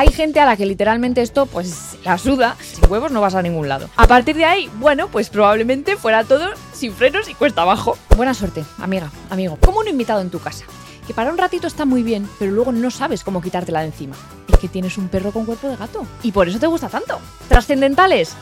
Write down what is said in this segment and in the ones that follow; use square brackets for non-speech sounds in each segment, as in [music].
Hay gente a la que literalmente esto pues la suda, sin huevos no vas a ningún lado. A partir de ahí, bueno, pues probablemente fuera todo sin frenos y cuesta abajo. Buena suerte, amiga, amigo. Como un invitado en tu casa, que para un ratito está muy bien, pero luego no sabes cómo quitártela de encima. Es que tienes un perro con cuerpo de gato y por eso te gusta tanto. ¿Trascendentales?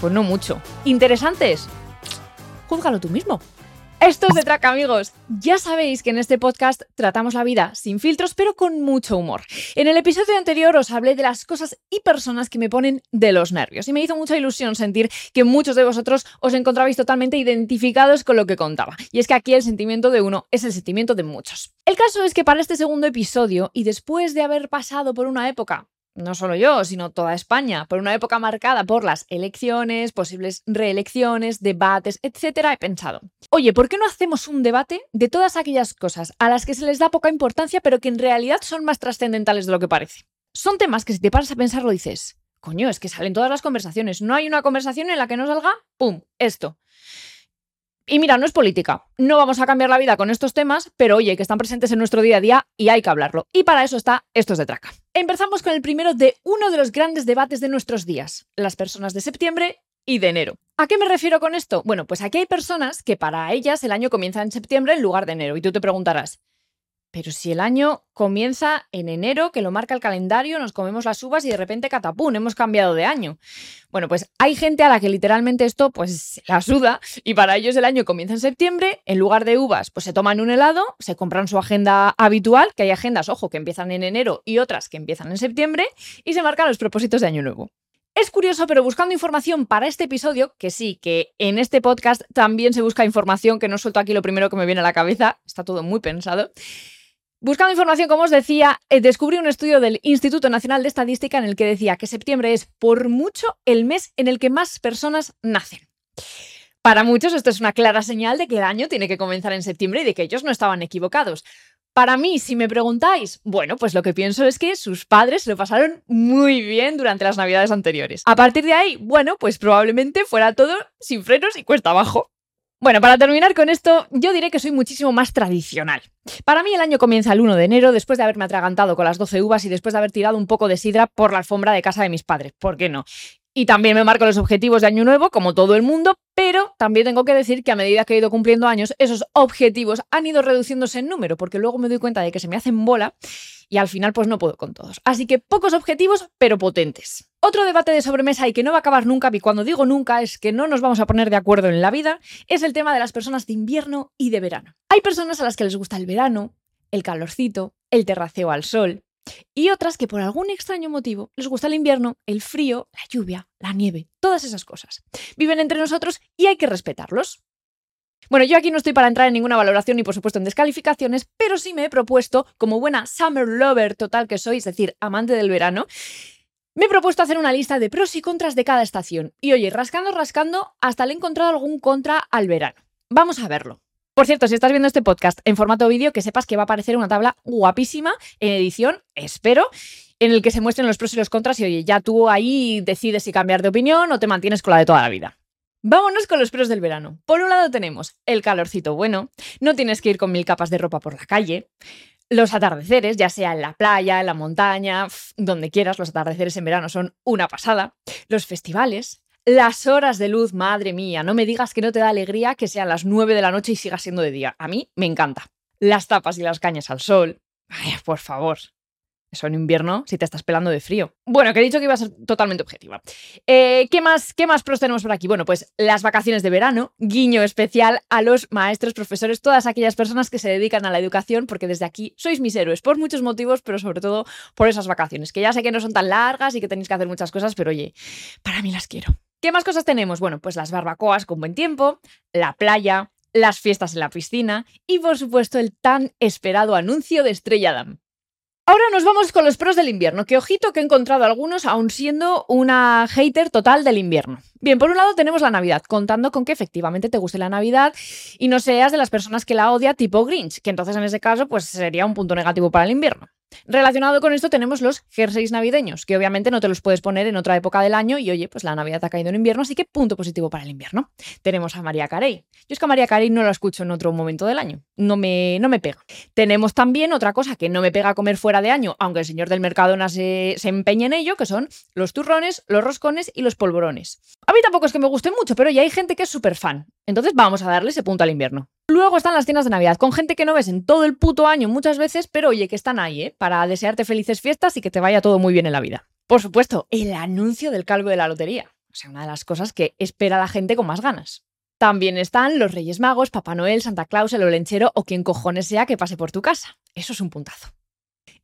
Pues no mucho. ¿Interesantes? Júzgalo tú mismo. Esto es de Track, amigos. Ya sabéis que en este podcast tratamos la vida sin filtros, pero con mucho humor. En el episodio anterior os hablé de las cosas y personas que me ponen de los nervios y me hizo mucha ilusión sentir que muchos de vosotros os encontrabais totalmente identificados con lo que contaba. Y es que aquí el sentimiento de uno es el sentimiento de muchos. El caso es que para este segundo episodio, y después de haber pasado por una época no solo yo, sino toda España, por una época marcada por las elecciones, posibles reelecciones, debates, etcétera, he pensado, oye, ¿por qué no hacemos un debate de todas aquellas cosas a las que se les da poca importancia, pero que en realidad son más trascendentales de lo que parece? Son temas que si te paras a pensarlo dices, coño, es que salen todas las conversaciones, no hay una conversación en la que no salga, ¡pum!, esto. Y mira, no es política. No vamos a cambiar la vida con estos temas, pero oye, que están presentes en nuestro día a día y hay que hablarlo. Y para eso está Estos de Traca. Empezamos con el primero de uno de los grandes debates de nuestros días, las personas de septiembre y de enero. ¿A qué me refiero con esto? Bueno, pues aquí hay personas que para ellas el año comienza en septiembre en lugar de enero. Y tú te preguntarás, pero si el año comienza en enero, que lo marca el calendario, nos comemos las uvas y de repente catapún, hemos cambiado de año. Bueno, pues hay gente a la que literalmente esto pues la suda y para ellos el año comienza en septiembre, en lugar de uvas pues se toman un helado, se compran su agenda habitual, que hay agendas, ojo, que empiezan en enero y otras que empiezan en septiembre y se marcan los propósitos de año nuevo. Es curioso, pero buscando información para este episodio, que sí, que en este podcast también se busca información, que no suelto aquí lo primero que me viene a la cabeza, está todo muy pensado. Buscando información, como os decía, eh, descubrí un estudio del Instituto Nacional de Estadística en el que decía que septiembre es por mucho el mes en el que más personas nacen. Para muchos esto es una clara señal de que el año tiene que comenzar en septiembre y de que ellos no estaban equivocados. Para mí, si me preguntáis, bueno, pues lo que pienso es que sus padres lo pasaron muy bien durante las navidades anteriores. A partir de ahí, bueno, pues probablemente fuera todo sin frenos y cuesta abajo. Bueno, para terminar con esto, yo diré que soy muchísimo más tradicional. Para mí el año comienza el 1 de enero, después de haberme atragantado con las 12 uvas y después de haber tirado un poco de sidra por la alfombra de casa de mis padres. ¿Por qué no? Y también me marco los objetivos de año nuevo, como todo el mundo, pero también tengo que decir que a medida que he ido cumpliendo años, esos objetivos han ido reduciéndose en número, porque luego me doy cuenta de que se me hacen bola y al final pues no puedo con todos. Así que pocos objetivos, pero potentes. Otro debate de sobremesa y que no va a acabar nunca, y cuando digo nunca es que no nos vamos a poner de acuerdo en la vida, es el tema de las personas de invierno y de verano. Hay personas a las que les gusta el verano, el calorcito, el terraceo al sol, y otras que por algún extraño motivo les gusta el invierno, el frío, la lluvia, la nieve, todas esas cosas. Viven entre nosotros y hay que respetarlos. Bueno, yo aquí no estoy para entrar en ninguna valoración ni por supuesto en descalificaciones, pero sí me he propuesto, como buena summer lover total que soy, es decir, amante del verano, me he propuesto hacer una lista de pros y contras de cada estación. Y oye, rascando, rascando, hasta le he encontrado algún contra al verano. Vamos a verlo. Por cierto, si estás viendo este podcast en formato vídeo, que sepas que va a aparecer una tabla guapísima en edición, espero, en el que se muestren los pros y los contras y oye, ya tú ahí decides si cambiar de opinión o te mantienes con la de toda la vida. Vámonos con los pros del verano. Por un lado tenemos el calorcito bueno, no tienes que ir con mil capas de ropa por la calle. Los atardeceres, ya sea en la playa, en la montaña, donde quieras, los atardeceres en verano son una pasada. Los festivales, las horas de luz, madre mía, no me digas que no te da alegría que sean las 9 de la noche y siga siendo de día. A mí me encanta. Las tapas y las cañas al sol. Ay, por favor. Eso en invierno si te estás pelando de frío. Bueno, que he dicho que iba a ser totalmente objetiva. Eh, ¿qué, más, ¿Qué más pros tenemos por aquí? Bueno, pues las vacaciones de verano, guiño especial a los maestros, profesores, todas aquellas personas que se dedican a la educación, porque desde aquí sois mis héroes por muchos motivos, pero sobre todo por esas vacaciones, que ya sé que no son tan largas y que tenéis que hacer muchas cosas, pero oye, para mí las quiero. ¿Qué más cosas tenemos? Bueno, pues las barbacoas con buen tiempo, la playa, las fiestas en la piscina y por supuesto el tan esperado anuncio de Estrella Damm. Ahora nos vamos con los pros del invierno, que ojito que he encontrado algunos aún siendo una hater total del invierno. Bien, por un lado tenemos la Navidad, contando con que efectivamente te guste la Navidad y no seas de las personas que la odia tipo Grinch, que entonces en ese caso pues sería un punto negativo para el invierno. Relacionado con esto tenemos los jerseys navideños, que obviamente no te los puedes poner en otra época del año y oye, pues la Navidad ha caído en invierno, así que punto positivo para el invierno. Tenemos a María Carey. Yo es que a María Carey no la escucho en otro momento del año, no me, no me pega. Tenemos también otra cosa que no me pega comer fuera de año, aunque el señor del Mercadona se, se empeñe en ello, que son los turrones, los roscones y los polvorones. A mí tampoco es que me gusten mucho, pero ya hay gente que es súper fan. Entonces vamos a darle ese punto al invierno. Luego están las tiendas de Navidad, con gente que no ves en todo el puto año muchas veces, pero oye, que están ahí, ¿eh? Para desearte felices fiestas y que te vaya todo muy bien en la vida. Por supuesto, el anuncio del calvo de la lotería. O sea, una de las cosas que espera la gente con más ganas. También están los Reyes Magos, Papá Noel, Santa Claus, el Olenchero o quien cojones sea que pase por tu casa. Eso es un puntazo.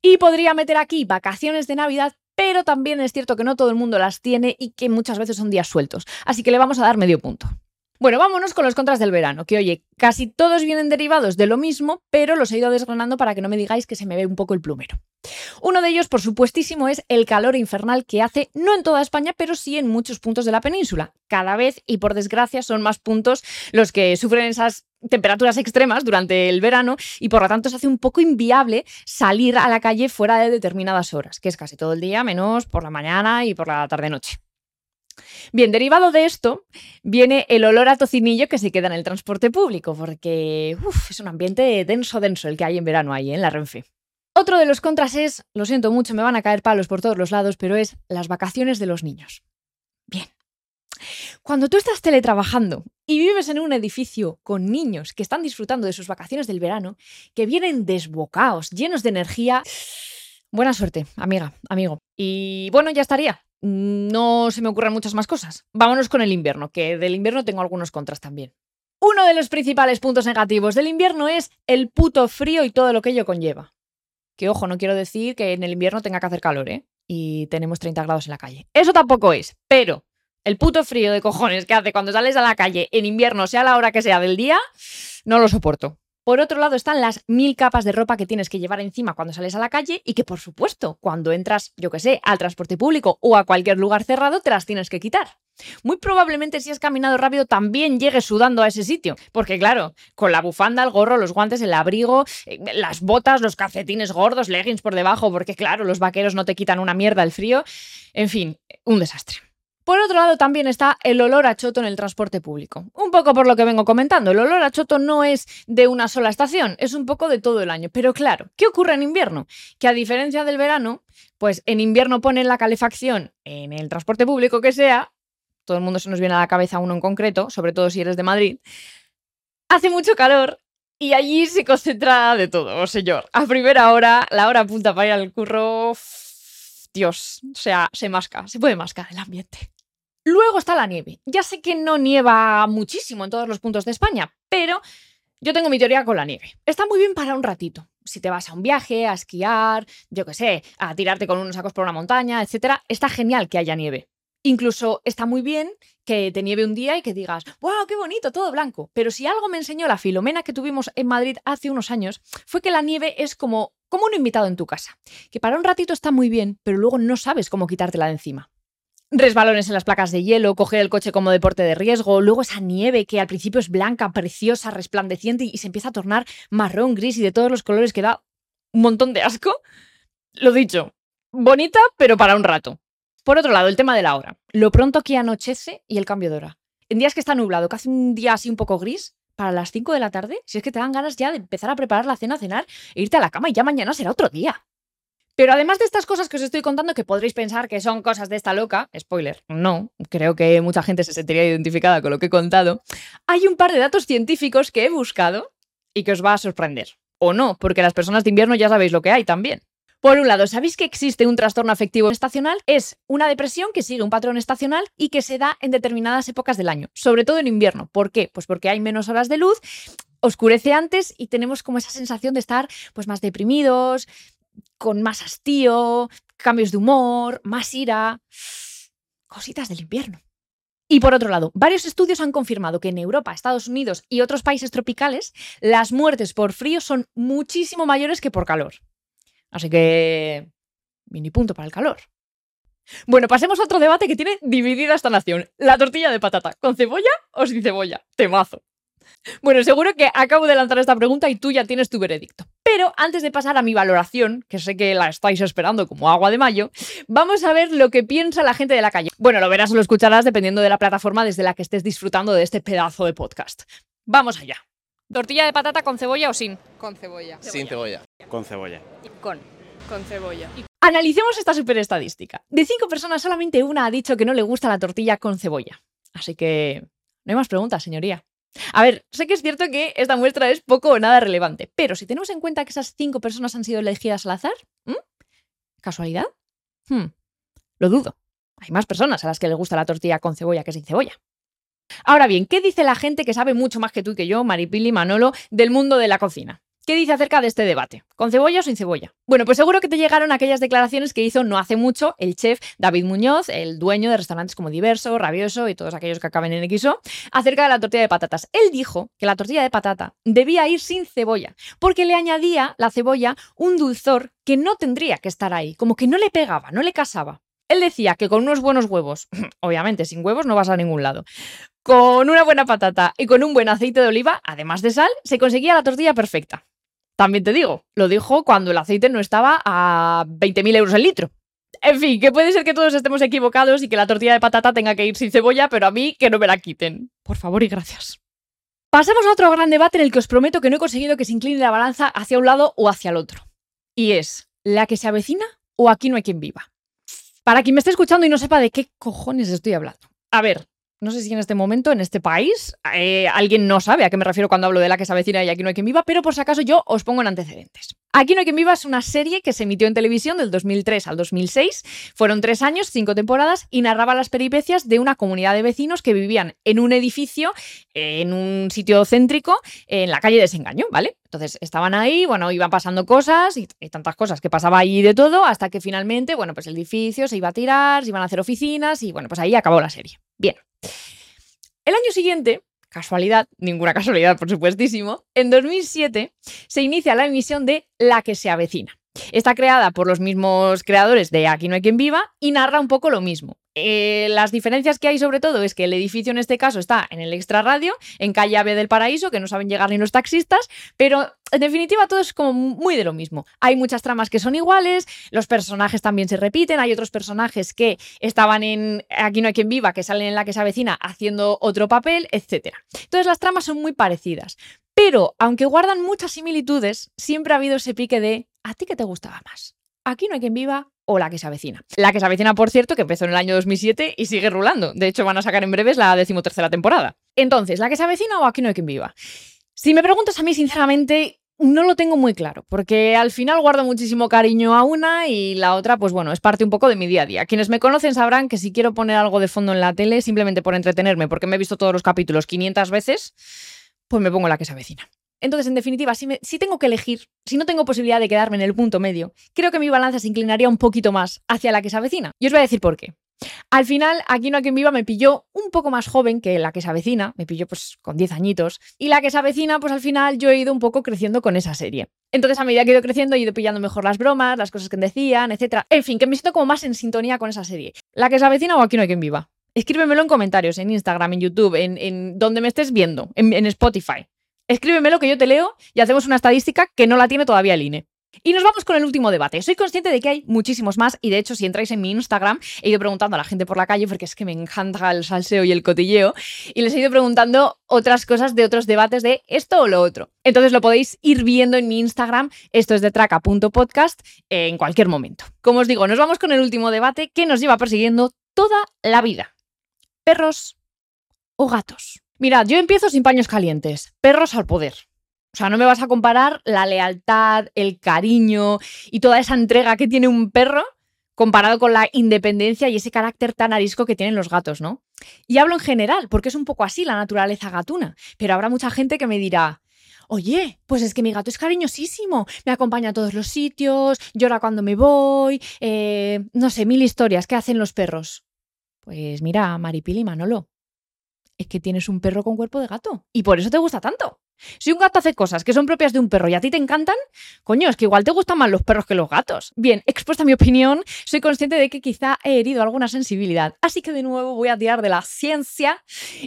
Y podría meter aquí vacaciones de Navidad, pero también es cierto que no todo el mundo las tiene y que muchas veces son días sueltos. Así que le vamos a dar medio punto. Bueno, vámonos con los contras del verano, que oye, casi todos vienen derivados de lo mismo, pero los he ido desgranando para que no me digáis que se me ve un poco el plumero. Uno de ellos, por supuestísimo, es el calor infernal que hace no en toda España, pero sí en muchos puntos de la península. Cada vez, y por desgracia, son más puntos los que sufren esas temperaturas extremas durante el verano y por lo tanto se hace un poco inviable salir a la calle fuera de determinadas horas, que es casi todo el día, menos por la mañana y por la tarde-noche. Bien, derivado de esto viene el olor a tocinillo que se queda en el transporte público, porque es un ambiente denso, denso el que hay en verano ahí, en la Renfe. Otro de los contras es, lo siento mucho, me van a caer palos por todos los lados, pero es las vacaciones de los niños. Bien. Cuando tú estás teletrabajando y vives en un edificio con niños que están disfrutando de sus vacaciones del verano, que vienen desbocados, llenos de energía, buena suerte, amiga, amigo. Y bueno, ya estaría no se me ocurren muchas más cosas. Vámonos con el invierno, que del invierno tengo algunos contras también. Uno de los principales puntos negativos del invierno es el puto frío y todo lo que ello conlleva. Que ojo, no quiero decir que en el invierno tenga que hacer calor, ¿eh? Y tenemos 30 grados en la calle. Eso tampoco es, pero el puto frío de cojones que hace cuando sales a la calle en invierno, sea la hora que sea del día, no lo soporto. Por otro lado están las mil capas de ropa que tienes que llevar encima cuando sales a la calle y que, por supuesto, cuando entras, yo qué sé, al transporte público o a cualquier lugar cerrado, te las tienes que quitar. Muy probablemente si has caminado rápido también llegues sudando a ese sitio, porque claro, con la bufanda, el gorro, los guantes, el abrigo, eh, las botas, los calcetines gordos, leggings por debajo, porque claro, los vaqueros no te quitan una mierda el frío, en fin, un desastre. Por otro lado, también está el olor a choto en el transporte público. Un poco por lo que vengo comentando, el olor a choto no es de una sola estación, es un poco de todo el año. Pero claro, ¿qué ocurre en invierno? Que a diferencia del verano, pues en invierno ponen la calefacción en el transporte público que sea, todo el mundo se nos viene a la cabeza uno en concreto, sobre todo si eres de Madrid, hace mucho calor y allí se concentra de todo, señor. A primera hora, la hora punta para ir al curro, Dios, o sea, se masca, se puede mascar el ambiente. Luego está la nieve. Ya sé que no nieva muchísimo en todos los puntos de España, pero yo tengo mi teoría con la nieve. Está muy bien para un ratito. Si te vas a un viaje, a esquiar, yo qué sé, a tirarte con unos sacos por una montaña, etcétera, está genial que haya nieve. Incluso está muy bien que te nieve un día y que digas, ¡wow, qué bonito, todo blanco! Pero si algo me enseñó la filomena que tuvimos en Madrid hace unos años, fue que la nieve es como, como un invitado en tu casa. Que para un ratito está muy bien, pero luego no sabes cómo quitártela de encima resbalones en las placas de hielo, coger el coche como deporte de riesgo, luego esa nieve que al principio es blanca, preciosa, resplandeciente y se empieza a tornar marrón, gris y de todos los colores que da un montón de asco. Lo dicho, bonita, pero para un rato. Por otro lado, el tema de la hora. Lo pronto que anochece y el cambio de hora. En días que está nublado, que hace un día así un poco gris, para las 5 de la tarde, si es que te dan ganas ya de empezar a preparar la cena, a cenar, e irte a la cama y ya mañana será otro día. Pero además de estas cosas que os estoy contando, que podréis pensar que son cosas de esta loca, spoiler, no, creo que mucha gente se sentiría identificada con lo que he contado, hay un par de datos científicos que he buscado y que os va a sorprender. O no, porque las personas de invierno ya sabéis lo que hay también. Por un lado, ¿sabéis que existe un trastorno afectivo estacional? Es una depresión que sigue un patrón estacional y que se da en determinadas épocas del año, sobre todo en invierno. ¿Por qué? Pues porque hay menos horas de luz, oscurece antes y tenemos como esa sensación de estar pues más deprimidos, con más hastío, cambios de humor, más ira, cositas del invierno. Y por otro lado, varios estudios han confirmado que en Europa, Estados Unidos y otros países tropicales, las muertes por frío son muchísimo mayores que por calor. Así que... mini punto para el calor. Bueno, pasemos a otro debate que tiene dividida esta nación. La tortilla de patata, ¿con cebolla o sin cebolla? Temazo. Bueno, seguro que acabo de lanzar esta pregunta y tú ya tienes tu veredicto. Pero antes de pasar a mi valoración, que sé que la estáis esperando como agua de mayo, vamos a ver lo que piensa la gente de la calle. Bueno, lo verás o lo escucharás dependiendo de la plataforma desde la que estés disfrutando de este pedazo de podcast. Vamos allá. ¿Tortilla de patata con cebolla o sin? Con cebolla. Sin cebolla. Con cebolla. Con. Con cebolla. Analicemos esta super estadística. De cinco personas, solamente una ha dicho que no le gusta la tortilla con cebolla. Así que no hay más preguntas, señoría. A ver, sé que es cierto que esta muestra es poco o nada relevante, pero si tenemos en cuenta que esas cinco personas han sido elegidas al azar. ¿casualidad? Hmm, Lo dudo. Hay más personas a las que les gusta la tortilla con cebolla que sin cebolla. Ahora bien, ¿qué dice la gente que sabe mucho más que tú y que yo, Maripili, Manolo, del mundo de la cocina? ¿Qué dice acerca de este debate? ¿Con cebolla o sin cebolla? Bueno, pues seguro que te llegaron aquellas declaraciones que hizo no hace mucho el chef David Muñoz, el dueño de restaurantes como Diverso, Rabioso y todos aquellos que acaben en XO, acerca de la tortilla de patatas. Él dijo que la tortilla de patata debía ir sin cebolla, porque le añadía la cebolla un dulzor que no tendría que estar ahí, como que no le pegaba, no le casaba. Él decía que con unos buenos huevos, [clears throat] obviamente sin huevos no vas a ningún lado, con una buena patata y con un buen aceite de oliva, además de sal, se conseguía la tortilla perfecta. También te digo, lo dijo cuando el aceite no estaba a 20.000 euros el litro. En fin, que puede ser que todos estemos equivocados y que la tortilla de patata tenga que ir sin cebolla, pero a mí que no me la quiten. Por favor y gracias. Pasamos a otro gran debate en el que os prometo que no he conseguido que se incline la balanza hacia un lado o hacia el otro. Y es, ¿la que se avecina o aquí no hay quien viva? Para quien me esté escuchando y no sepa de qué cojones estoy hablando. A ver, no sé si en este momento, en este país, eh, alguien no sabe a qué me refiero cuando hablo de la que se avecina y aquí no hay quien viva, pero por si acaso yo os pongo en antecedentes. Aquí no hay quien viva es una serie que se emitió en televisión del 2003 al 2006. Fueron tres años, cinco temporadas y narraba las peripecias de una comunidad de vecinos que vivían en un edificio, en un sitio céntrico, en la calle Desengaño, ¿vale? Entonces estaban ahí, bueno, iban pasando cosas y, y tantas cosas que pasaba ahí de todo, hasta que finalmente, bueno, pues el edificio se iba a tirar, se iban a hacer oficinas y bueno, pues ahí acabó la serie. Bien. El año siguiente, casualidad, ninguna casualidad por supuestísimo, en 2007 se inicia la emisión de La que se avecina. Está creada por los mismos creadores de Aquí no hay quien viva y narra un poco lo mismo. Eh, las diferencias que hay sobre todo es que el edificio en este caso está en el extra radio, en calle Ave del Paraíso, que no saben llegar ni los taxistas, pero en definitiva todo es como muy de lo mismo. Hay muchas tramas que son iguales, los personajes también se repiten, hay otros personajes que estaban en Aquí no hay quien viva, que salen en la que se avecina haciendo otro papel, etc. Entonces las tramas son muy parecidas. Pero, aunque guardan muchas similitudes, siempre ha habido ese pique de ¿a ti qué te gustaba más? Aquí no hay quien viva o la que se avecina. La que se avecina, por cierto, que empezó en el año 2007 y sigue rulando. De hecho, van a sacar en breves la decimotercera temporada. Entonces, ¿la que se avecina o aquí no hay quien viva? Si me preguntas a mí, sinceramente, no lo tengo muy claro, porque al final guardo muchísimo cariño a una y la otra, pues bueno, es parte un poco de mi día a día. Quienes me conocen sabrán que si quiero poner algo de fondo en la tele, simplemente por entretenerme, porque me he visto todos los capítulos 500 veces, pues me pongo la que se avecina. Entonces, en definitiva, si, tengo que elegir, si no tengo posibilidad de quedarme en el punto medio, creo que mi balanza se inclinaría un poquito más hacia la que se avecina. Y os voy a decir por qué. Al final, aquí no hay quien viva me pilló un poco más joven que la que se avecina, me pilló pues con 10 añitos, y la que se avecina, pues al final yo he ido un poco creciendo con esa serie. Entonces, a medida que he ido creciendo, he ido pillando mejor las bromas, las cosas que decían, etc. En fin, que me siento como más en sintonía con esa serie. ¿La que se avecina o aquí no hay quien viva? Escríbemelo en comentarios, en Instagram, en YouTube, en, donde me estés viendo, en, en Spotify. Escríbemelo que yo te leo y hacemos una estadística que no la tiene todavía el INE. Y nos vamos con el último debate. Soy consciente de que hay muchísimos más y de hecho si entráis en mi Instagram he ido preguntando a la gente por la calle porque es que me encanta el salseo y el cotilleo y les he ido preguntando otras cosas de otros debates de esto o lo otro. Entonces lo podéis ir viendo en mi Instagram, esto es de traca.podcast, en cualquier momento. Como os digo, nos vamos con el último debate que nos lleva persiguiendo toda la vida. ¿Perros o gatos? Mirad, yo empiezo sin paños calientes. Perros al poder. O sea, no me vas a comparar la lealtad, el cariño y toda esa entrega que tiene un perro comparado con la independencia y ese carácter tan arisco que tienen los gatos, ¿no? Y hablo en general, porque es un poco así la naturaleza gatuna. Pero habrá mucha gente que me dirá, oye, pues es que mi gato es cariñosísimo, me acompaña a todos los sitios, llora cuando me voy, eh, no sé, mil historias. ¿Qué hacen los perros? Pues mira, Maripili Manolo, es que tienes un perro con cuerpo de gato y por eso te gusta tanto. Si un gato hace cosas que son propias de un perro y a ti te encantan, coño, es que igual te gustan más los perros que los gatos. Bien, expuesta mi opinión, soy consciente de que quizá he herido alguna sensibilidad. Así que de nuevo voy a tirar de la ciencia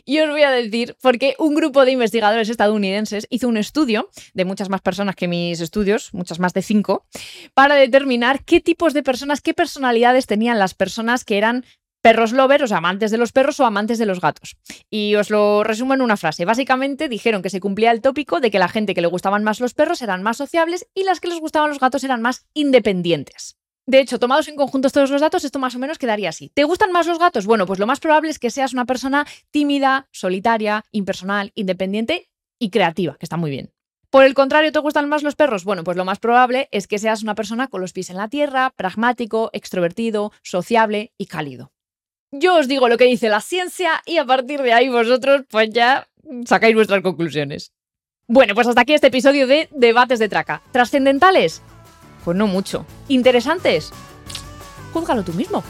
y os voy a decir porque un grupo de investigadores estadounidenses hizo un estudio de muchas más personas que mis estudios, muchas más de cinco, para determinar qué tipos de personas, qué personalidades tenían las personas que eran perros lovers, o amantes de los perros o amantes de los gatos. Y os lo resumo en una frase. Básicamente dijeron que se cumplía el tópico de que la gente que le gustaban más los perros eran más sociables y las que les gustaban los gatos eran más independientes. De hecho, tomados en conjunto todos los datos, esto más o menos quedaría así. ¿Te gustan más los gatos? Bueno, pues lo más probable es que seas una persona tímida, solitaria, impersonal, independiente y creativa, que está muy bien. Por el contrario, ¿te gustan más los perros? Bueno, pues lo más probable es que seas una persona con los pies en la tierra, pragmático, extrovertido, sociable y cálido. Yo os digo lo que dice la ciencia y a partir de ahí vosotros pues ya sacáis vuestras conclusiones. Bueno, pues hasta aquí este episodio de Debates de Traca. ¿Trascendentales? Pues no mucho. ¿Interesantes? Júzgalo tú mismo.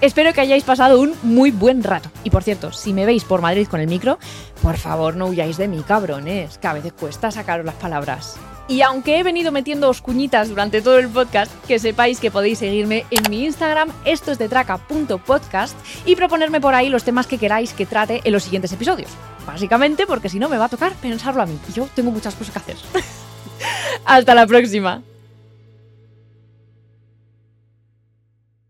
Espero que hayáis pasado un muy buen rato. Y por cierto, si me veis por Madrid con el micro, por favor no huyáis de mí, cabrones, que a veces cuesta sacaros las palabras. Y aunque he venido metiendo cuñitas durante todo el podcast, que sepáis que podéis seguirme en mi Instagram, esto es de traca.podcast, y proponerme por ahí los temas que queráis que trate en los siguientes episodios. Básicamente porque si no me va a tocar pensarlo a mí, y yo tengo muchas cosas que hacer. [laughs] Hasta la próxima.